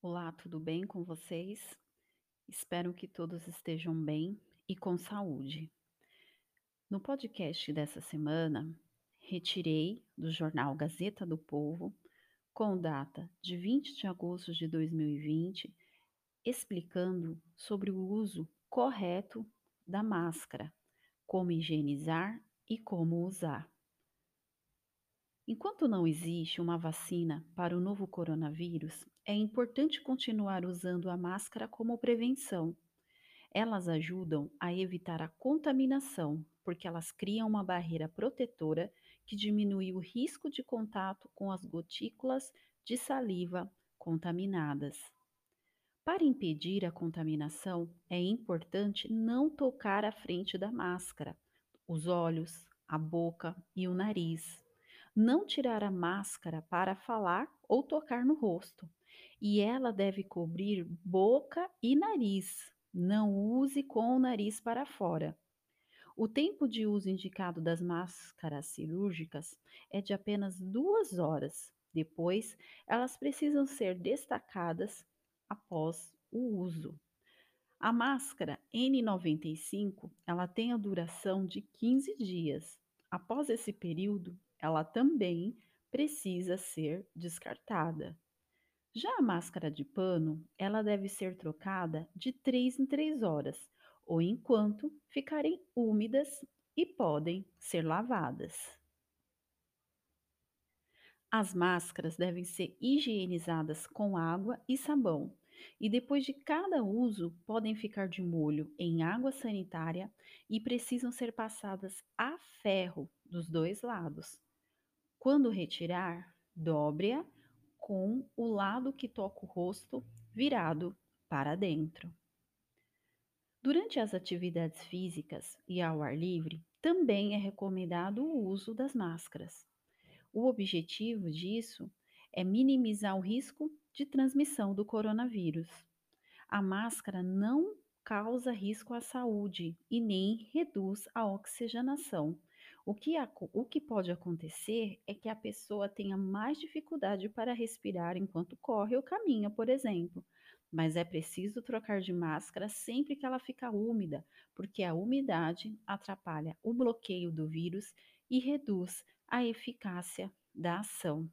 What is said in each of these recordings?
Olá, tudo bem com vocês? Espero que todos estejam bem e com saúde. No podcast dessa semana, retirei do jornal Gazeta do Povo, com data de 20 de agosto de 2020, explicando sobre o uso correto da máscara, como higienizar e como usar. Enquanto não existe uma vacina para o novo coronavírus, é importante continuar usando a máscara como prevenção. Elas ajudam a evitar a contaminação, porque elas criam uma barreira protetora que diminui o risco de contato com as gotículas de saliva contaminadas. Para impedir a contaminação, é importante não tocar a frente da máscara, os olhos, a boca e o nariz não tirar a máscara para falar ou tocar no rosto, e ela deve cobrir boca e nariz. Não use com o nariz para fora. O tempo de uso indicado das máscaras cirúrgicas é de apenas duas horas. Depois, elas precisam ser destacadas após o uso. A máscara N95, ela tem a duração de 15 dias. Após esse período, ela também precisa ser descartada. Já a máscara de pano, ela deve ser trocada de 3 em 3 horas, ou enquanto ficarem úmidas e podem ser lavadas. As máscaras devem ser higienizadas com água e sabão, e depois de cada uso podem ficar de molho em água sanitária e precisam ser passadas a ferro dos dois lados. Quando retirar, dobre-a com o lado que toca o rosto virado para dentro. Durante as atividades físicas e ao ar livre, também é recomendado o uso das máscaras. O objetivo disso é minimizar o risco de transmissão do coronavírus. A máscara não causa risco à saúde e nem reduz a oxigenação, o que, o que pode acontecer é que a pessoa tenha mais dificuldade para respirar enquanto corre ou caminha, por exemplo. Mas é preciso trocar de máscara sempre que ela fica úmida, porque a umidade atrapalha o bloqueio do vírus e reduz a eficácia da ação.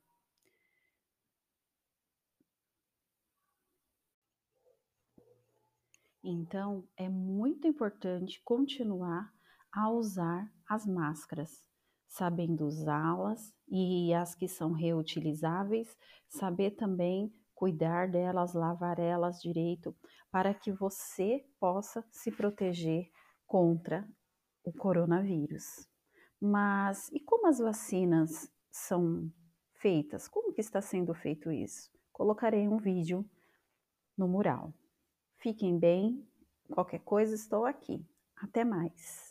Então, é muito importante continuar a usar as máscaras, sabendo usá-las e as que são reutilizáveis, saber também cuidar delas, lavar elas direito, para que você possa se proteger contra o coronavírus. Mas e como as vacinas são feitas? Como que está sendo feito isso? Colocarei um vídeo no mural. Fiquem bem, qualquer coisa estou aqui. Até mais.